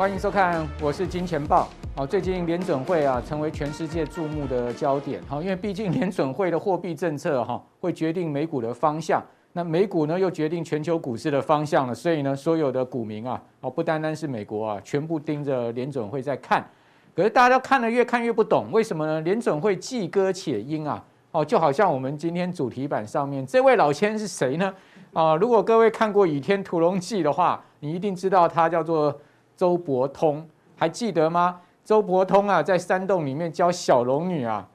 欢迎收看，我是金钱豹。好，最近联准会啊成为全世界注目的焦点。好，因为毕竟联准会的货币政策哈会决定美股的方向，那美股呢又决定全球股市的方向了。所以呢，所有的股民啊，哦不单单是美国啊，全部盯着联准会在看。可是大家都看了越看越不懂，为什么呢？联准会既歌且鹰啊，哦就好像我们今天主题版上面这位老千是谁呢？啊，如果各位看过《倚天屠龙记》的话，你一定知道他叫做。周伯通还记得吗？周伯通啊，在山洞里面教小龙女啊，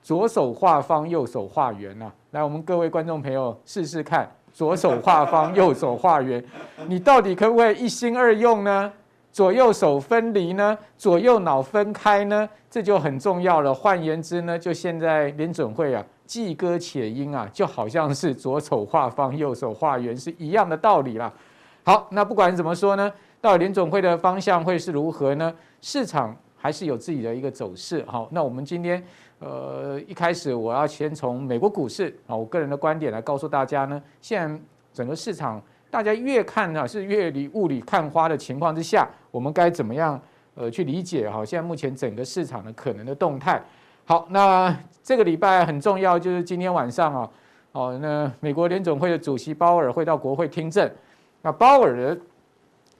左手画方，右手画圆啊。来，我们各位观众朋友试试看，左手画方，右手画圆，你到底可不可以一心二用呢？左右手分离呢？左右脑分开呢？这就很重要了。换言之呢，就现在联准会啊，既歌且鹰啊，就好像是左手画方，右手画圆是一样的道理啦。好，那不管怎么说呢？到底联总会的方向会是如何呢？市场还是有自己的一个走势。好，那我们今天呃一开始我要先从美国股市啊，我个人的观点来告诉大家呢。现在整个市场大家越看啊是越里雾里看花的情况之下，我们该怎么样呃去理解哈？现在目前整个市场的可能的动态。好，那这个礼拜很重要，就是今天晚上啊，哦，那美国联总会的主席鲍尔会到国会听证。那鲍尔的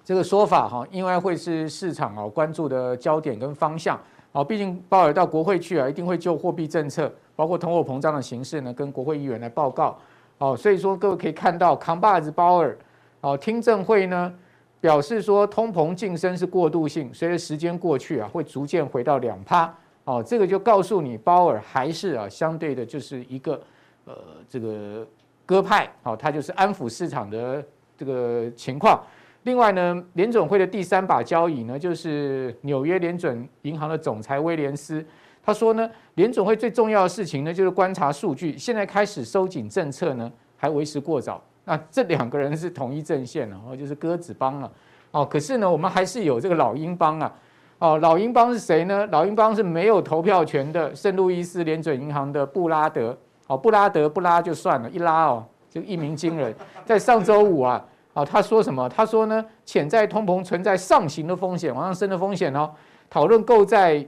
这个说法哈，应该会是市场啊关注的焦点跟方向啊。毕竟鲍尔到国会去啊，一定会就货币政策，包括通货膨胀的形势呢，跟国会议员来报告。哦，所以说各位可以看到，扛把子鲍尔哦，听证会呢表示说，通膨晋升是过渡性，随着时间过去啊，会逐渐回到两趴。哦，这个就告诉你，鲍尔还是啊相对的，就是一个呃这个鸽派。哦，他就是安抚市场的这个情况。另外呢，联准会的第三把交椅呢，就是纽约联准银行的总裁威廉斯，他说呢，联准会最重要的事情呢，就是观察数据。现在开始收紧政策呢，还为时过早。那这两个人是同一阵线了，哦，就是鸽子帮了，哦，可是呢，我们还是有这个老鹰帮啊，哦，老鹰帮是谁呢？老鹰帮是没有投票权的圣路易斯联准银行的布拉德，哦，布拉德不拉就算了，一拉哦，就一鸣惊人，在上周五啊。啊，他说什么？他说呢，潜在通膨存在上行的风险，往上升的风险哦。讨论购债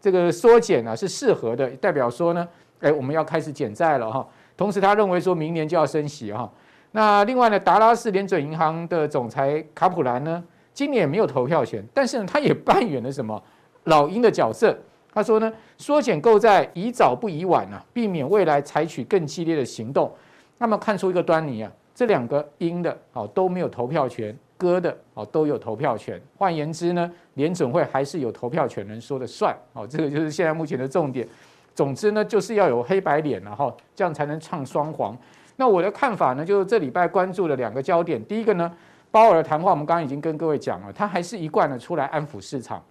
这个缩减啊是适合的，代表说呢，哎，我们要开始减债了哈。同时，他认为说明年就要升息哈。那另外呢，达拉斯联准银行的总裁卡普兰呢，今年也没有投票权，但是呢，他也扮演了什么老鹰的角色。他说呢，缩减购债宜早不宜晚啊，避免未来采取更激烈的行动。那么看出一个端倪啊。这两个鹰的哦都没有投票权，鸽的哦都有投票权。换言之呢，联准会还是有投票权人说的算哦，这个就是现在目前的重点。总之呢，就是要有黑白脸，然后这样才能唱双簧。那我的看法呢，就是这礼拜关注的两个焦点，第一个呢，鲍尔的谈话，我们刚刚已经跟各位讲了，他还是一贯的出来安抚市场。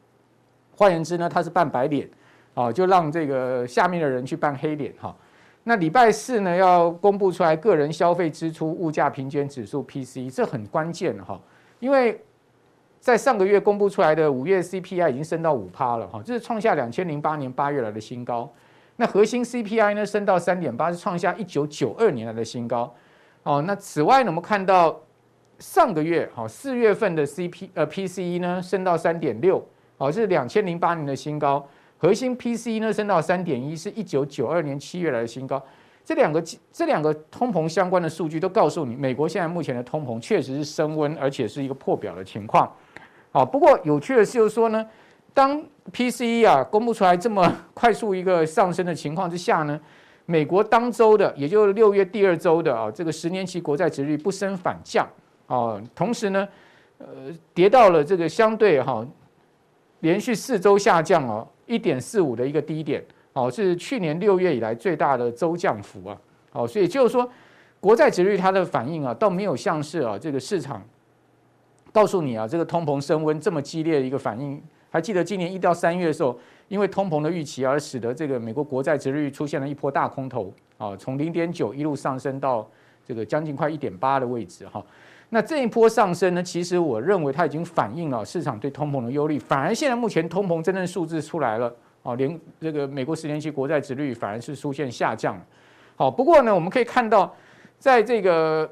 换言之呢，他是扮白脸，哦，就让这个下面的人去扮黑脸哈。那礼拜四呢，要公布出来个人消费支出物价平均指数 PCE，这很关键哈，因为在上个月公布出来的五月 CPI 已经升到五趴了哈，这是创下两千零八年八月来的新高。那核心 CPI 呢升到三点八，是创下一九九二年来的新高。哦，那此外呢，我们看到上个月哈四月份的 CP 呃 PCE 呢升到三点六，哦，是两千零八年的新高。核心 PC 呢升到三点一，是一九九二年七月来的新高。这两个这两个通膨相关的数据都告诉你，美国现在目前的通膨确实是升温，而且是一个破表的情况。好，不过有趣的是，就是说呢，当 PCE 啊公布出来这么快速一个上升的情况之下呢，美国当周的，也就是六月第二周的啊，这个十年期国债值率不升反降啊，同时呢，呃，跌到了这个相对哈连续四周下降哦。一点四五的一个低点，哦，是去年六月以来最大的周降幅啊，哦，所以就是说，国债殖率它的反应啊，倒没有像是啊这个市场告诉你啊，这个通膨升温这么激烈的一个反应。还记得今年一到三月的时候，因为通膨的预期而使得这个美国国债殖率出现了一波大空头，啊，从零点九一路上升到这个将近快一点八的位置哈。那这一波上升呢，其实我认为它已经反映了市场对通膨的忧虑，反而现在目前通膨真正数字出来了，哦，连这个美国十年期国债殖率反而是出现下降。好，不过呢，我们可以看到，在这个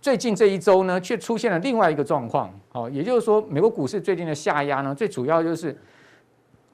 最近这一周呢，却出现了另外一个状况，好，也就是说，美国股市最近的下压呢，最主要就是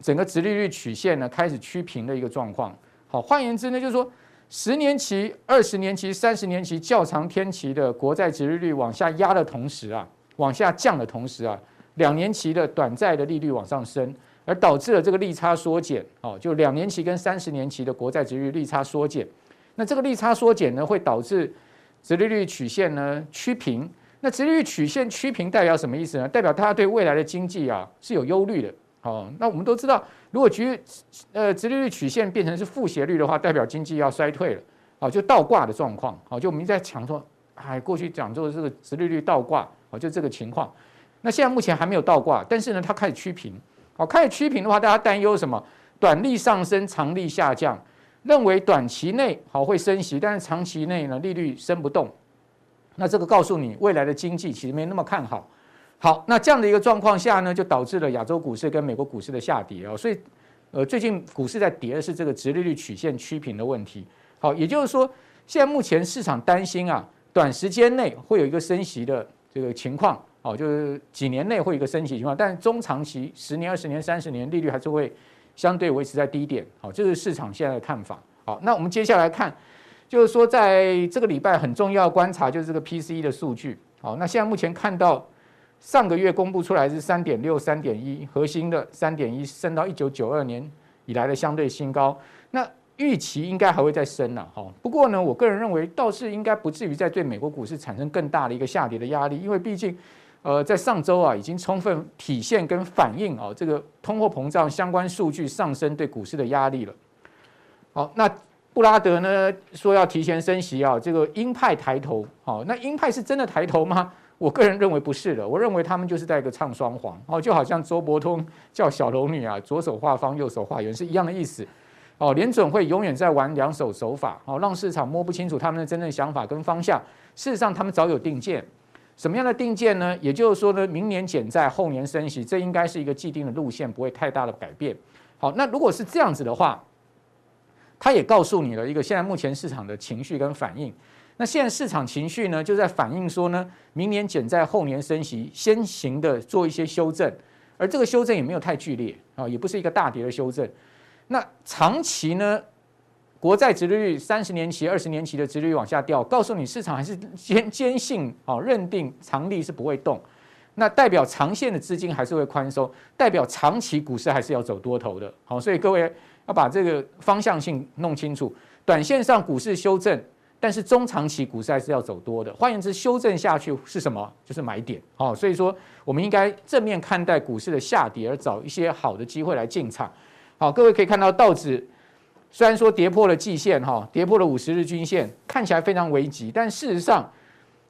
整个殖利率曲线呢开始趋平的一个状况。好，换言之呢，就是说，十年期、二十年期、三十年期较长天期的国债殖利率往下压的同时啊，往下降的同时啊，两年期的短债的利率往上升，而导致了这个利差缩减。哦，就两年期跟三十年期的国债殖利率利差缩减。那这个利差缩减呢，会导致殖利率曲线呢趋平，那殖利率曲线趋平代表什么意思呢？代表它对未来的经济啊是有忧虑的。哦，那我们都知道，如果局呃殖利率曲线变成是负斜率的话，代表经济要衰退了。哦，就倒挂的状况。哦，就我们在讲说，哎，过去讲做的这个殖利率倒挂，哦，就这个情况。那现在目前还没有倒挂，但是呢，它开始趋平。哦，开始趋平的话，大家担忧什么？短利上升，长利下降。认为短期内好会升息，但是长期内呢利率升不动，那这个告诉你未来的经济其实没那么看好。好，那这样的一个状况下呢，就导致了亚洲股市跟美国股市的下跌啊。所以，呃，最近股市在跌的是这个殖利率曲线趋平的问题。好，也就是说，现在目前市场担心啊，短时间内会有一个升息的这个情况，哦，就是几年内会有一个升息情况，但中长期十年、二十年、三十年利率还是会。相对维持在低点，好，这是市场现在的看法。好，那我们接下来看，就是说在这个礼拜很重要观察就是这个 PCE 的数据。好，那现在目前看到上个月公布出来是三点六、三点一，核心的三点一升到一九九二年以来的相对新高。那预期应该还会再升了。好，不过呢，我个人认为倒是应该不至于再对美国股市产生更大的一个下跌的压力，因为毕竟。呃，在上周啊，已经充分体现跟反映啊，这个通货膨胀相关数据上升对股市的压力了。好，那布拉德呢说要提前升息啊，这个鹰派抬头。好，那鹰派是真的抬头吗？我个人认为不是的，我认为他们就是在一个唱双簧。哦，就好像周伯通叫小龙女啊，左手画方，右手画圆是一样的意思。哦，联准会永远在玩两手手法，哦，让市场摸不清楚他们的真正想法跟方向。事实上，他们早有定见。什么样的定见呢？也就是说呢，明年减债，后年升息，这应该是一个既定的路线，不会太大的改变。好，那如果是这样子的话，他也告诉你了一个现在目前市场的情绪跟反应。那现在市场情绪呢，就在反映说呢，明年减债，后年升息，先行的做一些修正，而这个修正也没有太剧烈啊，也不是一个大跌的修正。那长期呢？国债殖利率三十年期、二十年期的殖利率往下掉，告诉你市场还是坚坚信啊，认定长利是不会动，那代表长线的资金还是会宽松，代表长期股市还是要走多头的。好，所以各位要把这个方向性弄清楚。短线上股市修正，但是中长期股市还是要走多的。换言之，修正下去是什么？就是买点。哦，所以说我们应该正面看待股市的下跌，而找一些好的机会来进场。好，各位可以看到道指。虽然说跌破了季线，哈，跌破了五十日均线，看起来非常危急，但事实上，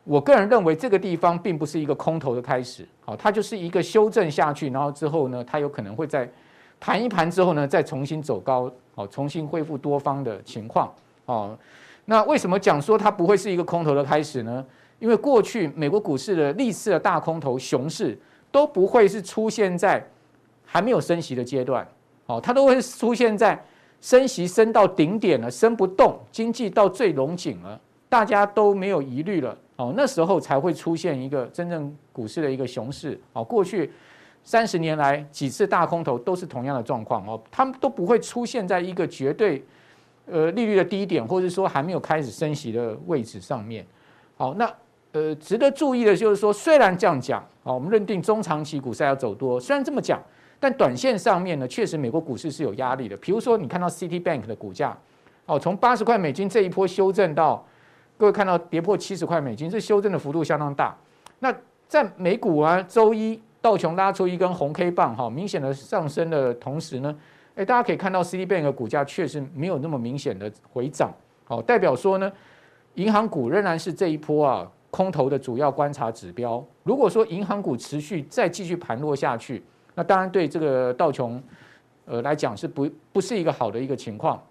我个人认为这个地方并不是一个空头的开始，好，它就是一个修正下去，然后之后呢，它有可能会在盘一盘之后呢，再重新走高，好，重新恢复多方的情况，哦，那为什么讲说它不会是一个空头的开始呢？因为过去美国股市的历次的大空头熊市都不会是出现在还没有升息的阶段，哦，它都会出现在。升息升到顶点了，升不动，经济到最龙井了，大家都没有疑虑了哦，那时候才会出现一个真正股市的一个熊市哦。过去三十年来几次大空头都是同样的状况哦，他们都不会出现在一个绝对呃利率的低点，或者说还没有开始升息的位置上面。好，那呃值得注意的就是说，虽然这样讲，哦，我们认定中长期股市要走多，虽然这么讲。但短线上面呢，确实美国股市是有压力的。比如说，你看到 Citibank 的股价，哦，从八十块美金这一波修正到，各位看到跌破七十块美金，这修正的幅度相当大。那在美股啊，周一道琼拉出一根红 K 棒，哈，明显的上升的同时呢，哎，大家可以看到 Citibank 的股价确实没有那么明显的回涨，好，代表说呢，银行股仍然是这一波啊空头的主要观察指标。如果说银行股持续再继续盘落下去，那当然对这个道琼，呃来讲是不不是一个好的一个情况，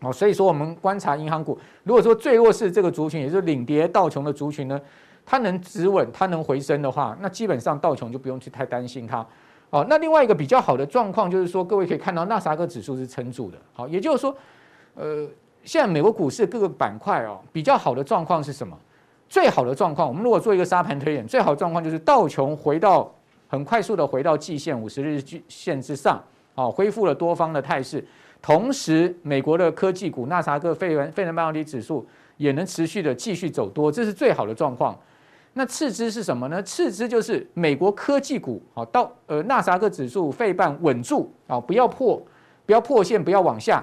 哦，所以说我们观察银行股，如果说最弱势这个族群，也就是领跌道琼的族群呢，它能止稳，它能回升的话，那基本上道琼就不用去太担心它，哦，那另外一个比较好的状况就是说，各位可以看到纳斯达克指数是撑住的，好，也就是说，呃，现在美国股市各个板块哦比较好的状况是什么？最好的状况，我们如果做一个沙盘推演，最好的状况就是道琼回到很快速的回到季线五十日线之上，啊，恢复了多方的态势。同时，美国的科技股纳斯达克、费城费城半导体指数也能持续的继续走多，这是最好的状况。那次之是什么呢？次之就是美国科技股，好到呃纳斯达克指数、费半稳住啊，不要破，不要破线，不要往下。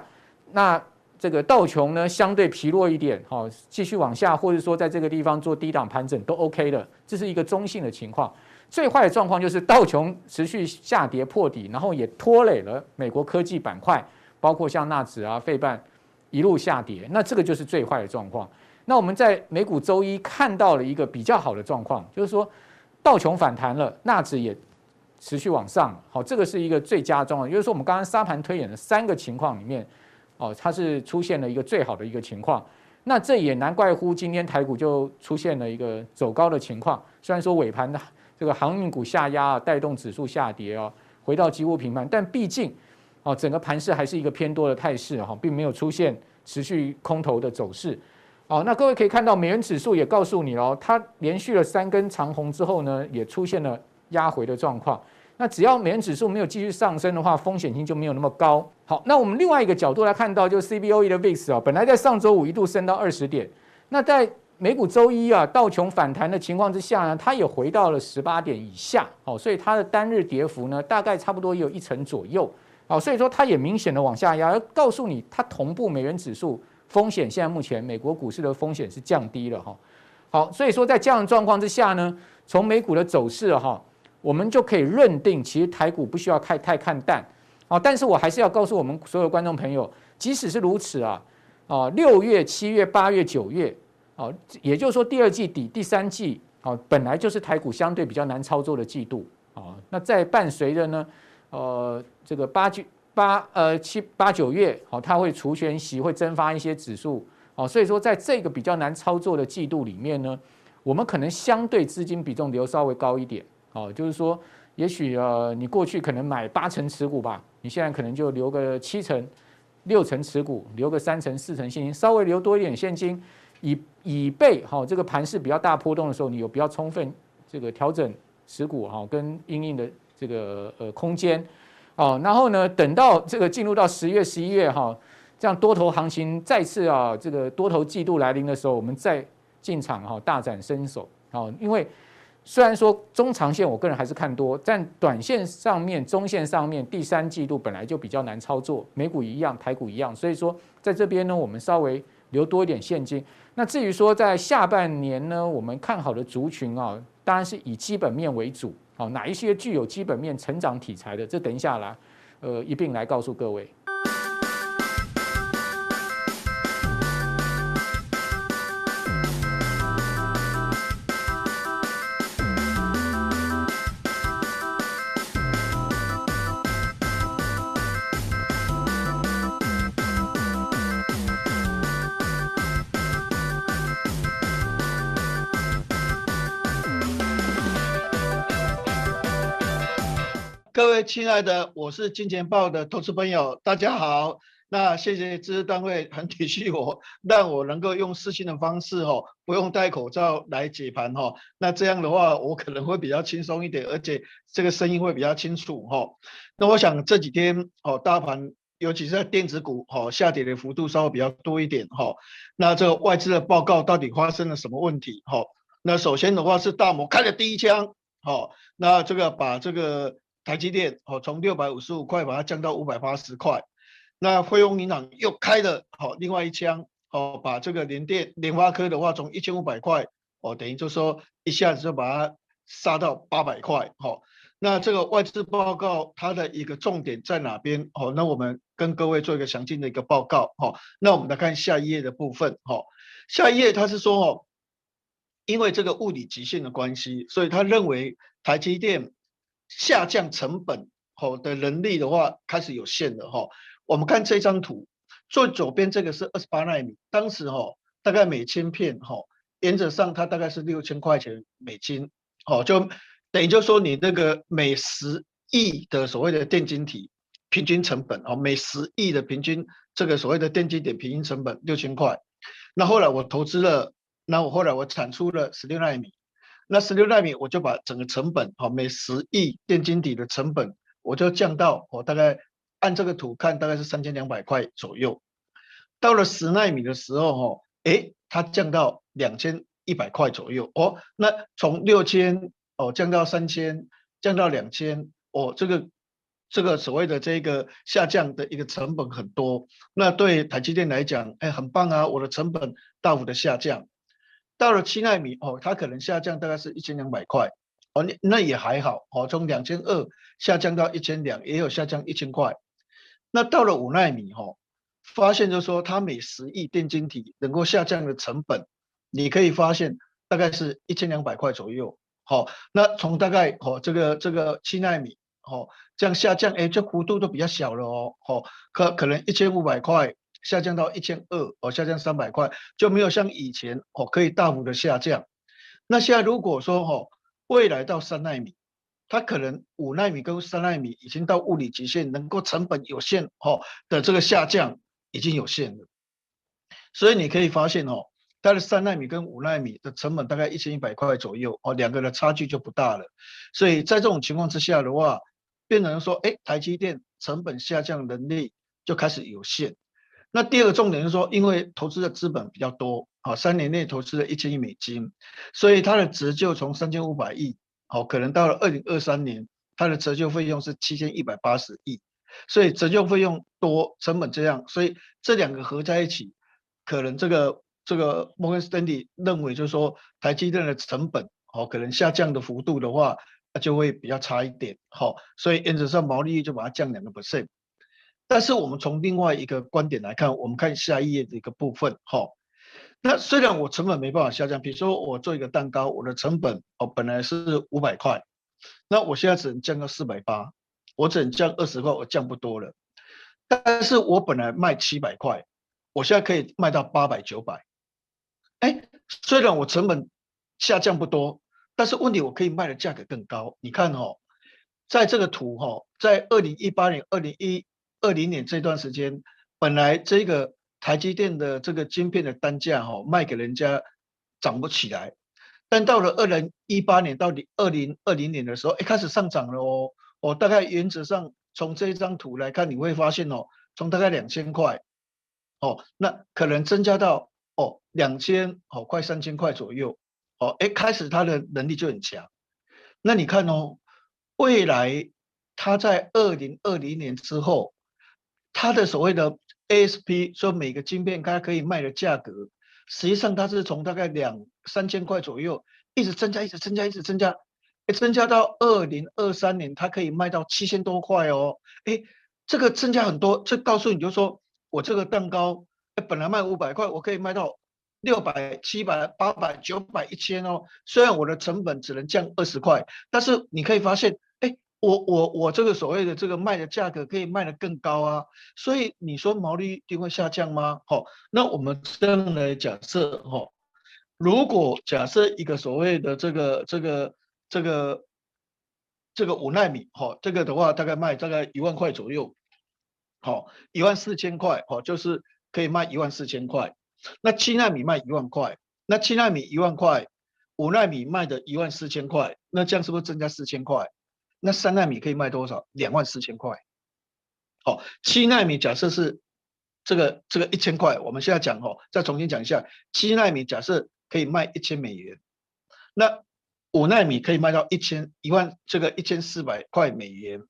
那这个道琼呢，相对疲弱一点，好继续往下，或者说在这个地方做低档盘整都 OK 的，这是一个中性的情况。最坏的状况就是道琼持续下跌破底，然后也拖累了美国科技板块，包括像纳指啊、费半一路下跌，那这个就是最坏的状况。那我们在美股周一看到了一个比较好的状况，就是说道琼反弹了，纳指也持续往上，好，这个是一个最佳状况。就是说，我们刚刚沙盘推演的三个情况里面，哦，它是出现了一个最好的一个情况。那这也难怪乎今天台股就出现了一个走高的情况。虽然说尾盘的这个航运股下压，带动指数下跌哦，回到几乎平盘，但毕竟哦，整个盘势还是一个偏多的态势哈，并没有出现持续空头的走势。好，那各位可以看到，美元指数也告诉你哦，它连续了三根长红之后呢，也出现了压回的状况。那只要美元指数没有继续上升的话，风险性就没有那么高。好，那我们另外一个角度来看到，就是 CBOE 的 VIX 啊，本来在上周五一度升到二十点，那在美股周一啊道琼反弹的情况之下呢，它也回到了十八点以下。好，所以它的单日跌幅呢，大概差不多也有一成左右。好，所以说它也明显的往下压，而告诉你它同步美元指数。风险现在目前美国股市的风险是降低了哈，好，所以说在这样的状况之下呢，从美股的走势哈，我们就可以认定，其实台股不需要太太看淡，啊，但是我还是要告诉我们所有观众朋友，即使是如此啊，啊，六月、七月、八月、九月，啊，也就是说第二季底、第三季，啊，本来就是台股相对比较难操作的季度，啊，那在伴随着呢，呃，这个八九。八呃七八九月，好，它会除权息，会增发一些指数，哦，所以说在这个比较难操作的季度里面呢，我们可能相对资金比重留稍微高一点，哦，就是说，也许呃你过去可能买八成持股吧，你现在可能就留个七成、六成持股，留个三成、四成现金，稍微留多一点现金，以以备好这个盘势比较大波动的时候，你有比较充分这个调整持股哈跟因应的这个呃空间。哦，然后呢，等到这个进入到十月、十一月哈，这样多头行情再次啊，这个多头季度来临的时候，我们再进场哈，大展身手。哦，因为虽然说中长线我个人还是看多，但短线上面、中线上面，第三季度本来就比较难操作，美股一样，台股一样，所以说在这边呢，我们稍微留多一点现金。那至于说在下半年呢，我们看好的族群啊，当然是以基本面为主。好，哪一些具有基本面成长题材的？这等一下来，呃，一并来告诉各位。各位亲爱的，我是金钱豹的投资朋友，大家好。那谢谢知识单位很体恤我，让我能够用私信的方式哈，不用戴口罩来解盘哈。那这样的话，我可能会比较轻松一点，而且这个声音会比较清楚哈。那我想这几天哦，大盘尤其是在电子股哦下跌的幅度稍微比较多一点哈。那这个外资的报告到底发生了什么问题哈？那首先的话是大摩开了第一枪，哦，那这个把这个。台积电哦，从六百五十五块把它降到五百八十块，那汇丰银行又开了好另外一枪哦，把这个联电、联发科的话从一千五百块哦，等于就说一下子就把它杀到八百块哦。那这个外资报告它的一个重点在哪边哦？那我们跟各位做一个详尽的一个报告哦。那我们来看下一页的部分哦。下一页它是说哦，因为这个物理极限的关系，所以他认为台积电。下降成本好的能力的话，开始有限了哈。我们看这张图，最左边这个是二十八纳米，当时哈大概每千片哈，原则上它大概是六千块钱美金，好，就等于就说你那个每十亿的所谓的电晶体平均成本哦，每十亿的平均这个所谓的电晶体平均成本六千块。那后来我投资了那我后来我产出了十六纳米，那十六奈米我就把整个成本哈，每十亿电晶体的成本我就降到我大概按这个图看大概是三千两百块左右。到了十奈米的时候哈，诶，它降到两千一百块左右哦。那从六千哦降到三千，降到两千哦，这个。这个所谓的这个下降的一个成本很多，那对台积电来讲，哎，很棒啊，我的成本大幅的下降。到了七纳米哦，它可能下降大概是一千两百块哦，那那也还好哦，从两千二下降到一千两，也有下降一千块。那到了五纳米哦，发现就是说它每十亿电晶体能够下降的成本，你可以发现大概是一千两百块左右。好，那从大概哦这个这个七纳米。哦，这样下降，哎，这幅度都比较小了哦。哦，可可能一千五百块下降到一千二，哦，下降三百块，就没有像以前哦可以大幅的下降。那现在如果说哦，未来到三纳米，它可能五纳米跟三纳米已经到物理极限，能够成本有限哦的这个下降已经有限了。所以你可以发现哦，它的三纳米跟五纳米的成本大概一千一百块左右哦，两个的差距就不大了。所以在这种情况之下的话，变成说，哎，台积电成本下降能力就开始有限。那第二个重点是说，因为投资的资本比较多，啊，三年内投资了一千亿美金，所以它的折旧从三千五百亿，好，可能到了二零二三年，它的折旧费用是七千一百八十亿，所以折旧费用多，成本这样，所以这两个合在一起，可能这个这个摩根斯丹利认为就是说，台积电的成本，好，可能下降的幅度的话。就会比较差一点，好，所以原则上毛利率就把它降两个 percent。但是我们从另外一个观点来看，我们看下一页的一个部分，好，那虽然我成本没办法下降，比如说我做一个蛋糕，我的成本哦本来是五百块，那我现在只能降到四百八，我只能降二十块，我降不多了。但是我本来卖七百块，我现在可以卖到八百九百，哎，虽然我成本下降不多。但是问题，我可以卖的价格更高。你看哦，在这个图哈，在二零一八年、二零一二零年这段时间，本来这个台积电的这个晶片的单价哈，卖给人家涨不起来。但到了二零一八年到底二零二零年的时候，一开始上涨了哦。哦，大概原则上从这一张图来看，你会发现哦，从大概两千块，哦，那可能增加到哦两千，哦快三千块左右。哦，哎，开始它的能力就很强。那你看哦，未来它在二零二零年之后，它的所谓的 ASP，说每个晶片它可以卖的价格，实际上它是从大概两三千块左右，一直增加，一直增加，一直增加，哎，增加到二零二三年，它可以卖到七千多块哦。哎，这个增加很多，这告诉你就说我这个蛋糕，本来卖五百块，我可以卖到。六百、七百、八百、九百、一千哦。虽然我的成本只能降二十块，但是你可以发现，我我我这个所谓的这个卖的价格可以卖得更高啊。所以你说毛利一定会下降吗？好，那我们这样来假设哈，如果假设一个所谓的这个这个这个这个五纳米，哈，这个的话大概卖大概一万块左右，好，一万四千块，哦，就是可以卖一万四千块。那七纳米卖一万块，那七纳米一万块，五纳米卖的一万四千块，那这样是不是增加四千块？那三纳米可以卖多少？两万四千块。好，七纳米假设是这个这个一千块，我们现在讲哦，再重新讲一下，七纳米假设可以卖一千美元，那五纳米可以卖到一千一万这个一千四百块美元，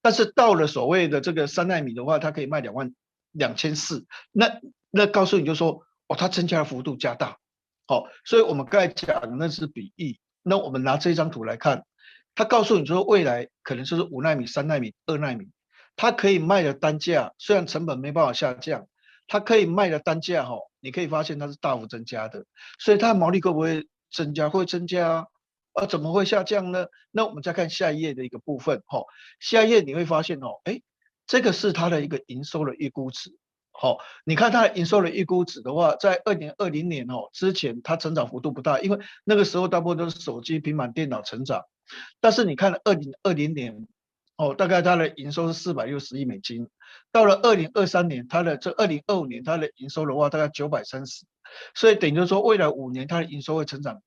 但是到了所谓的这个三纳米的话，它可以卖两万两千四，那。那告诉你就说，哦，它增加的幅度加大，好，所以我们刚才讲的那是比喻。那我们拿这张图来看，他告诉你说未来可能就是五纳米、三纳米、二纳米，它可以卖的单价虽然成本没办法下降，它可以卖的单价哈，你可以发现它是大幅增加的，所以它的毛利会不会增加？会增加啊？怎么会下降呢？那我们再看下一页的一个部分，哈，下一页你会发现哦，哎，这个是它的一个营收的预估值。好，你看它的营收的预估值的话，在二零二零年哦之前，它成长幅度不大，因为那个时候大部分都是手机、平板电脑成长。但是你看二零二零年，哦，大概它的营收是四百六十亿美金。到了二零二三年，它的这二零二五年它的营收的话，大概九百三十。所以等于说，未来五年它的营收会成长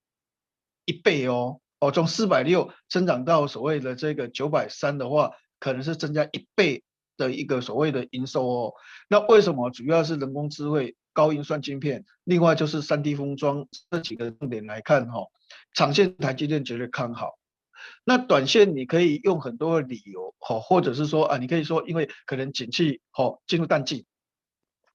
一倍哦。哦，从四百六增长到所谓的这个九百三的话，可能是增加一倍的一个所谓的营收哦。那为什么？主要是人工智慧、高运算晶片，另外就是三 D 封装这几个重点来看哈、哦，长线台积电绝对看好。那短线你可以用很多理由，哦，或者是说啊，你可以说因为可能景气好进入淡季，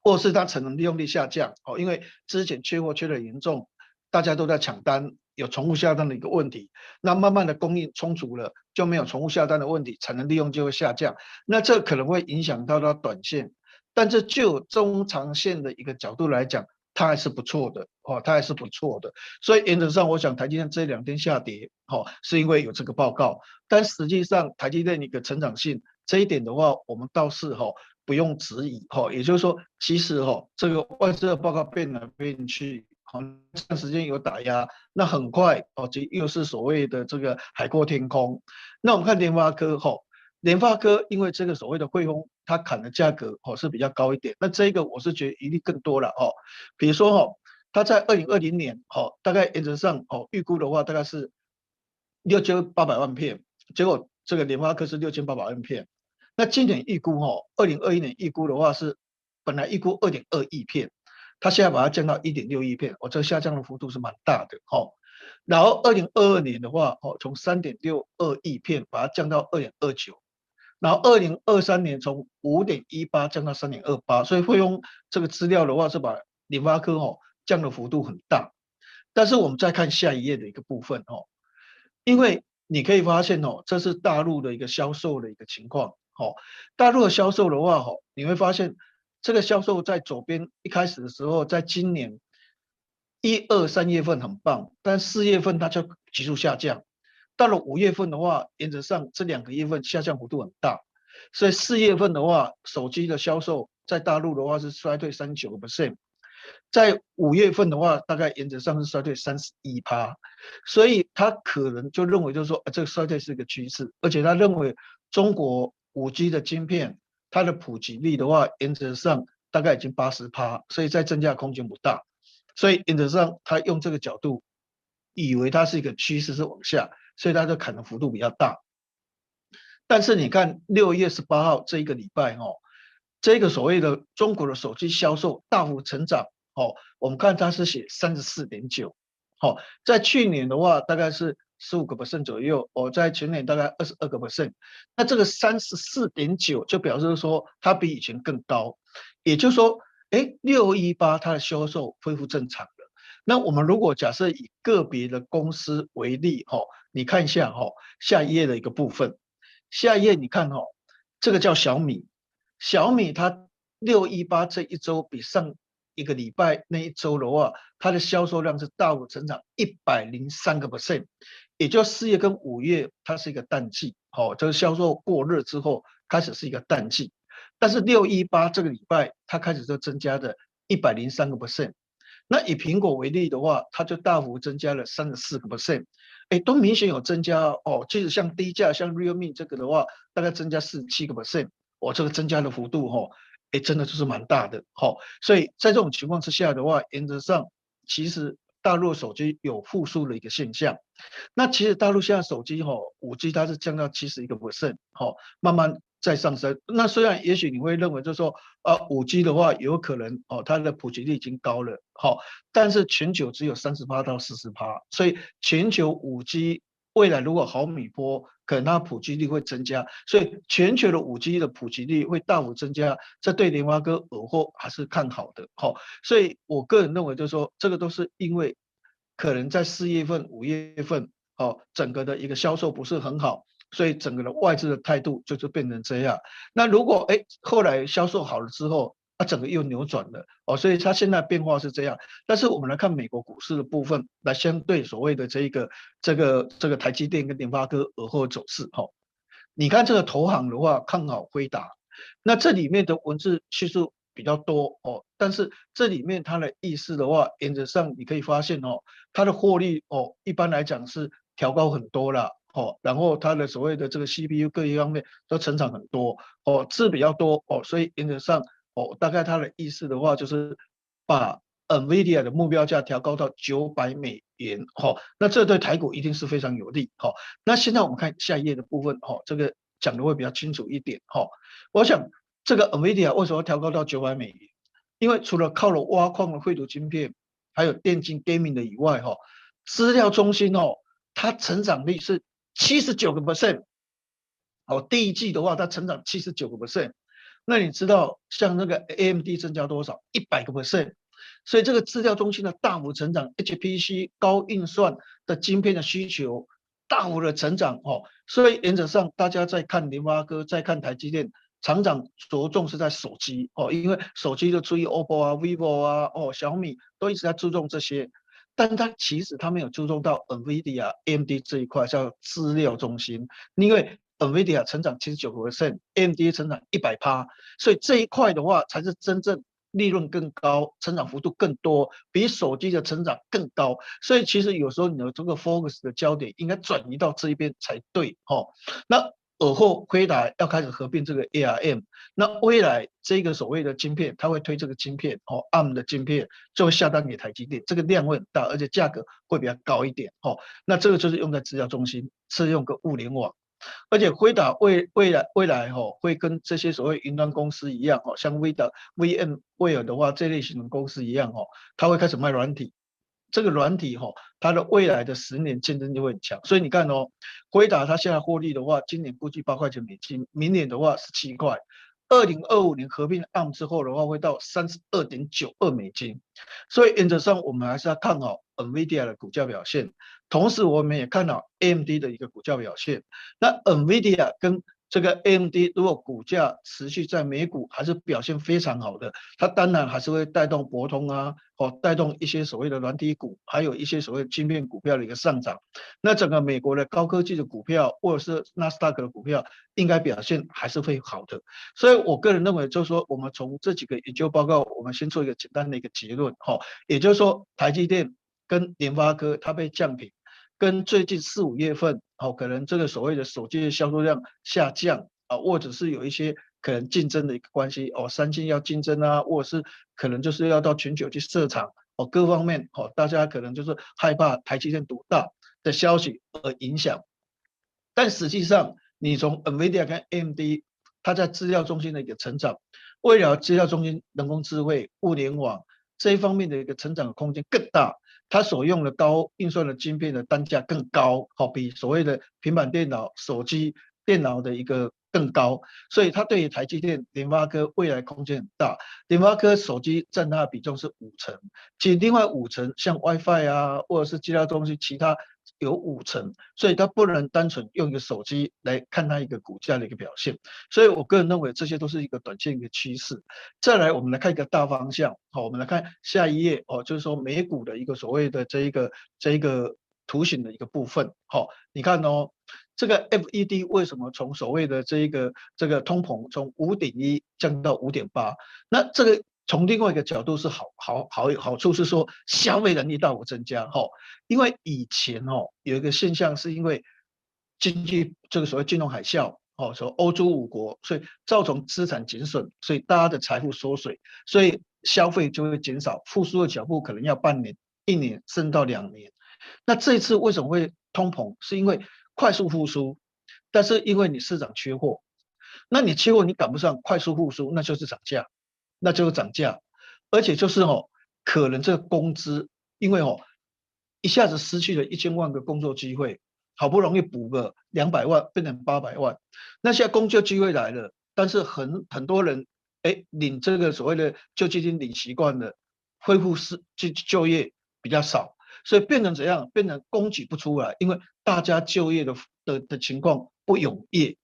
或是它产能利用率下降，哦，因为之前缺货缺得严重，大家都在抢单，有重复下单的一个问题，那慢慢的供应充足了，就没有重复下单的问题，产能利用就会下降，那这可能会影响到它短线，但是就中长线的一个角度来讲。它还是不错的哦，它还是不错的，所以原则上，我想台积电这两天下跌，哦，是因为有这个报告，但实际上台积电一个成长性这一点的话，我们倒是哈不用质疑哈，也就是说，其实哈这个外资的报告变来变去，好这段时间有打压，那很快哦，就又是所谓的这个海阔天空，那我们看联发科哈。联发科因为这个所谓的汇丰，它砍的价格哦是比较高一点，那这个我是觉得一定更多了哦。比如说哈，它在二零二零年哦，大概原则上哦预估的话大概是六千八百万片，结果这个联发科是六千八百万片。那今年预估哈，二零二一年预估的话是本来预估二点二亿片，它现在把它降到一点六亿片，哦，这个下降的幅度是蛮大的哈。然后二零二二年的话哦，从三点六二亿片把它降到二点二九。然后二零二三年从五点一八降到三点二八，所以会用这个资料的话是把联发科哦降的幅度很大。但是我们再看下一页的一个部分哦，因为你可以发现哦，这是大陆的一个销售的一个情况哦。大陆的销售的话哦，你会发现这个销售在左边一开始的时候，在今年一二三月份很棒，但四月份它就急速下降。到了五月份的话，原则上这两个月份下降幅度很大，所以四月份的话，手机的销售在大陆的话是衰退三十九个 percent，在五月份的话，大概原则上是衰退三十一趴，所以他可能就认为就是说，啊，这个衰退是一个趋势，而且他认为中国五 G 的晶片它的普及率的话，原则上大概已经八十趴，所以再增加空间不大，所以原则上他用这个角度，以为它是一个趋势是往下。所以它的砍的幅度比较大，但是你看六月十八号这一个礼拜哦，这个所谓的中国的手机销售大幅成长哦，我们看它是写三十四点九，好，在去年的话大概是十五个 percent 左右，哦，在前年大概二十二个 percent，那这个三十四点九就表示说它比以前更高，也就是说，哎，六一八它的销售恢复正常了。那我们如果假设以个别的公司为例，哈，你看一下哈，下一页的一个部分，下一页你看哈，这个叫小米，小米它六一八这一周比上一个礼拜那一周的话，它的销售量是大幅成长一百零三个 percent，也就四月跟五月它是一个淡季，好，就是销售过热之后开始是一个淡季，但是六一八这个礼拜它开始就增加的一百零三个 percent。那以苹果为例的话，它就大幅增加了三十四个 percent，哎，都明显有增加哦。其实像低价像 Realme 这个的话，大概增加四十七个 percent，哦，这个增加的幅度哈，哎，真的就是蛮大的哈。所以在这种情况之下的话，原则上其实大陆手机有复苏的一个现象。那其实大陆现在手机哈，五 G 它是降到七十一个 percent，好，慢慢。在上升，那虽然也许你会认为就是说，啊，五 G 的话有可能哦，它的普及率已经高了，好，但是全球只有三十八到四十趴，所以全球五 G 未来如果毫米波，可能它普及率会增加，所以全球的五 G 的普及率会大幅增加，这对联发科尔后还是看好的，好，所以我个人认为就是说，这个都是因为可能在四月份、五月份，哦，整个的一个销售不是很好。所以整个的外资的态度就是变成这样。那如果哎后来销售好了之后，它整个又扭转了哦，所以它现在变化是这样。但是我们来看美国股市的部分，来相对所谓的这一个这个这个台积电跟联发科而后走势哈。你看这个投行的话看好辉达，那这里面的文字叙述比较多哦，但是这里面它的意思的话，原则上你可以发现哦，它的获利哦一般来讲是调高很多了。哦，然后它的所谓的这个 CPU 各一方面都成长很多，哦，字比较多，哦，所以原则上，哦，大概它的意思的话就是把 NVIDIA 的目标价调高到九百美元，哦，那这对台股一定是非常有利，哦，那现在我们看下一页的部分，哦，这个讲的会比较清楚一点，哦，我想这个 NVIDIA 为什么要调高到九百美元？因为除了靠了挖矿的绘图晶片，还有电竞 gaming 的以外，哈，资料中心哦，它成长率是七十九个 percent，哦，第一季的话它成长七十九个 percent，那你知道像那个 AMD 增加多少？一百个 percent，所以这个资料中心的大幅成长，HPC 高运算的晶片的需求大幅的成长，哦，所以原则上大家在看联发科，在看台积电。厂长着重是在手机哦，因为手机就注意 OPPO 啊、vivo 啊、哦小米都一直在注重这些，但它其实它没有注重到 NVIDIA、AMD 这一块叫资料中心，因为 NVIDIA 成长七十九个 percent，AMD 成长一百趴，所以这一块的话才是真正利润更高、成长幅度更多，比手机的成长更高。所以其实有时候你的这个 focus 的焦点应该转移到这一边才对哦。那尔后辉达要开始合并这个 ARM，那未来这个所谓的晶片，它会推这个晶片哦，ARM 的晶片就会下单给台积电，这个量会很大，而且价格会比较高一点哦。那这个就是用在资料中心，是用个物联网，而且辉达未未来未来哦会跟这些所谓云端公司一样哦，像辉达、VMware 的话这类型的公司一样哦，它会开始卖软体。这个软体哈，它的未来的十年竞争力会很强，所以你看哦，辉达它现在获利的话，今年估计八块钱美金，明年的话十七块，二零二五年合并 ARM 之后的话，会到三十二点九二美金，所以原则上我们还是要看好 NVIDIA 的股价表现，同时我们也看好 AMD 的一个股价表现，那 NVIDIA 跟这个 AMD 如果股价持续在美股还是表现非常好的，它当然还是会带动博通啊，哦，带动一些所谓的软体股，还有一些所谓的晶片股票的一个上涨。那整个美国的高科技的股票或者是纳斯达克的股票，应该表现还是会好的。所以我个人认为，就是说我们从这几个研究报告，我们先做一个简单的一个结论，哈，也就是说台积电跟联发科它被降评。跟最近四五月份，哦，可能这个所谓的手机的销售量下降啊，或者是有一些可能竞争的一个关系哦，三星要竞争啊，或者是可能就是要到全球去设厂哦，各方面哦，大家可能就是害怕台积电独大的消息而影响。但实际上，你从 NVIDIA 跟 AMD 它在资料中心的一个成长，为了资料中心人工智慧、物联网这一方面的一个成长的空间更大。它所用的高运算的晶片的单价更高，好比所谓的平板电脑、手机、电脑的一个更高，所以它对于台积电、联发科未来空间很大。联发科手机占它的比重是五成，其另外五成像 WiFi 啊，或者是其他东西，其他。有五成，所以它不能单纯用一个手机来看它一个股价的一个表现，所以我个人认为这些都是一个短线一个趋势。再来，我们来看一个大方向，好，我们来看下一页哦，就是说美股的一个所谓的这一个这一个图形的一个部分，好，你看哦，这个 FED 为什么从所谓的这一个这个通膨从五点一降到五点八，那这个。从另外一个角度是好好好好处是说消费能力大幅增加哈，因为以前哦有一个现象是因为经济这个所谓金融海啸哦，说欧洲五国，所以造成资产减损，所以大家的财富缩水，所以消费就会减少，复苏的脚步可能要半年、一年甚至到两年。那这一次为什么会通膨？是因为快速复苏，但是因为你市场缺货，那你缺货你赶不上快速复苏，那就是涨价。那就是涨价，而且就是哦，可能这个工资，因为哦，一下子失去了一千万个工作机会，好不容易补个两百万，变成八百万，那现在工作机会来了，但是很很多人哎，领这个所谓的救济金领习惯了，恢复失就就业比较少，所以变成怎样？变成供给不出来，因为大家就业的的的情况不踊跃，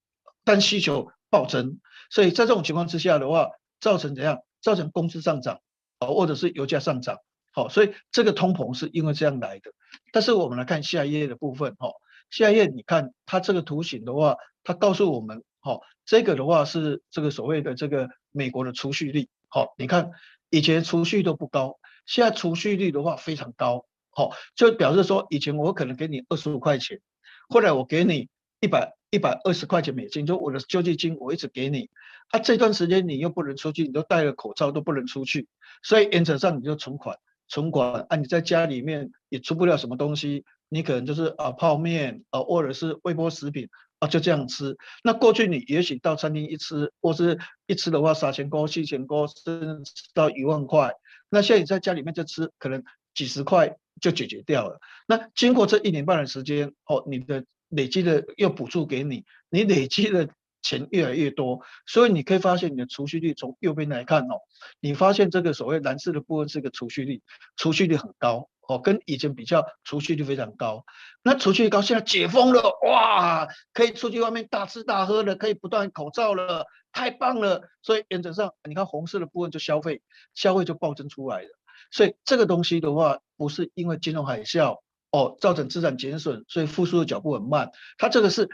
但需求暴增，所以在这种情况之下的话。造成怎样？造成工资上涨，啊，或者是油价上涨，好，所以这个通膨是因为这样来的。但是我们来看下一页的部分，哈，下一页你看它这个图形的话，它告诉我们，哈，这个的话是这个所谓的这个美国的储蓄率，好，你看以前储蓄都不高，现在储蓄率的话非常高，好，就表示说以前我可能给你二十五块钱，后来我给你一百一百二十块钱美金，就我的救济金我一直给你，啊这段时间你又不能出去，你都戴了口罩都不能出去，所以原则上你就存款存款啊，你在家里面也出不了什么东西，你可能就是啊泡面啊或者是微波食品啊就这样吃，那过去你也许到餐厅一吃或是一吃的话三千块四千块甚至到一万块，那现在你在家里面就吃可能几十块就解决掉了，那经过这一年半的时间哦，你的。累积的又补助给你，你累积的钱越来越多，所以你可以发现你的储蓄率从右边来看哦，你发现这个所谓蓝色的部分是个储蓄率，储蓄率很高哦，跟以前比较储蓄率非常高。那储蓄率高，现在解封了哇，可以出去外面大吃大喝了，可以不戴口罩了，太棒了。所以原则上，你看红色的部分就消费，消费就暴增出来了。所以这个东西的话，不是因为金融海啸。哦，造成资产减损，所以复苏的脚步很慢。它这个是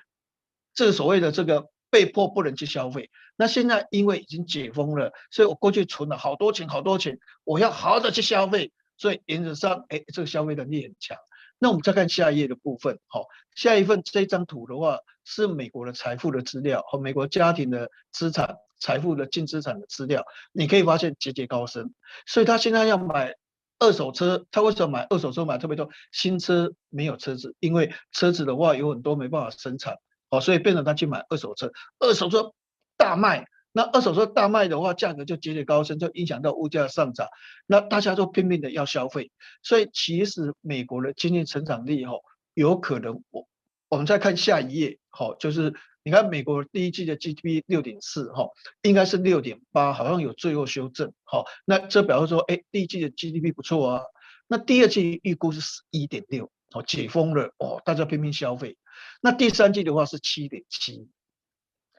这个所谓的这个被迫不能去消费。那现在因为已经解封了，所以我过去存了好多钱，好多钱，我要好好的去消费。所以原则上，哎，这个消费能力很强。那我们再看下一页的部分，好，下一份这张图的话是美国的财富的资料和美国家庭的资产、财富的净资产的资料，你可以发现节节高升。所以他现在要买。二手车，他为什么买二手车买特别多？新车没有车子，因为车子的话有很多没办法生产，哦，所以变成他去买二手车。二手车大卖，那二手车大卖的话，价格就节节高升，就影响到物价上涨。那大家都拼命的要消费，所以其实美国的经济成长力，哈，有可能我我们再看下一页，好，就是。你看美国第一季的 GDP 六点四哈，应该是六点八，好像有最后修正哈。那这表示说，哎，第一季的 GDP 不错啊。那第二季预估是十一点六，哦，解封了哦，大家拼命消费。那第三季的话是七点七，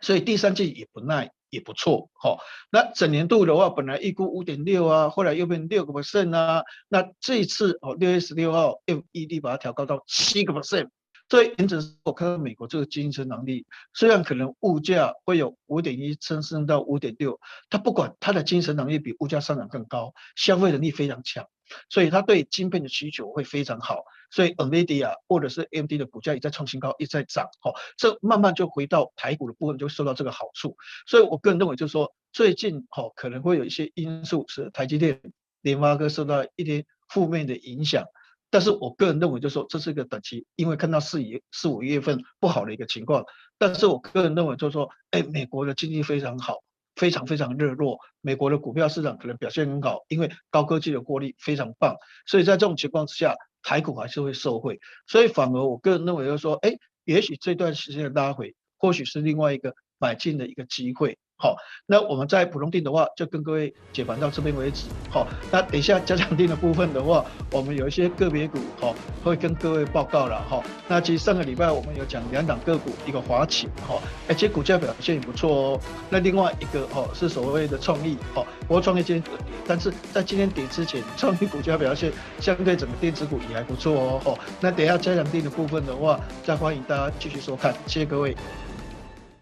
所以第三季也不赖，也不错哈。那整年度的话，本来预估五点六啊，后来又变六个 percent 啊。那这一次哦，六月十六号 FED 把它调高到七个 percent。所以，因此我看到美国这个经济成长力，虽然可能物价会有五点一升升到五点六，它不管它的经济成长力比物价上涨更高，消费能力非常强，所以它对晶片的需求会非常好。所以，NVIDIA 或者是 AMD 的股价也在创新高，一直在涨。好，这慢慢就回到台股的部分，就受到这个好处。所以我个人认为，就是说最近好可能会有一些因素是台积电、联发科受到一点负面的影响。但是我个人认为，就是说这是一个短期，因为看到四月四五月份不好的一个情况。但是我个人认为，就是说，哎，美国的经济非常好，非常非常热络，美国的股票市场可能表现很好，因为高科技的获利非常棒。所以在这种情况之下，台股还是会受惠。所以反而我个人认为，就是说，哎，也许这段时间的拉回，或许是另外一个买进的一个机会。好，那我们在普通錠的话，就跟各位解盘到这边为止。好，那等一下加强錠的部分的话，我们有一些个别股，哈，会跟各位报告了，哈。那其实上个礼拜我们有讲两档个股，一个华擎，哈，而且股价表现也不错哦。那另外一个，哈，是所谓的创意，哈，不过创意今天，但是在今天跌之前，创意股价表现相对整个电子股也还不错哦。那等一下加强錠的部分的话，再欢迎大家继续收看，谢谢各位。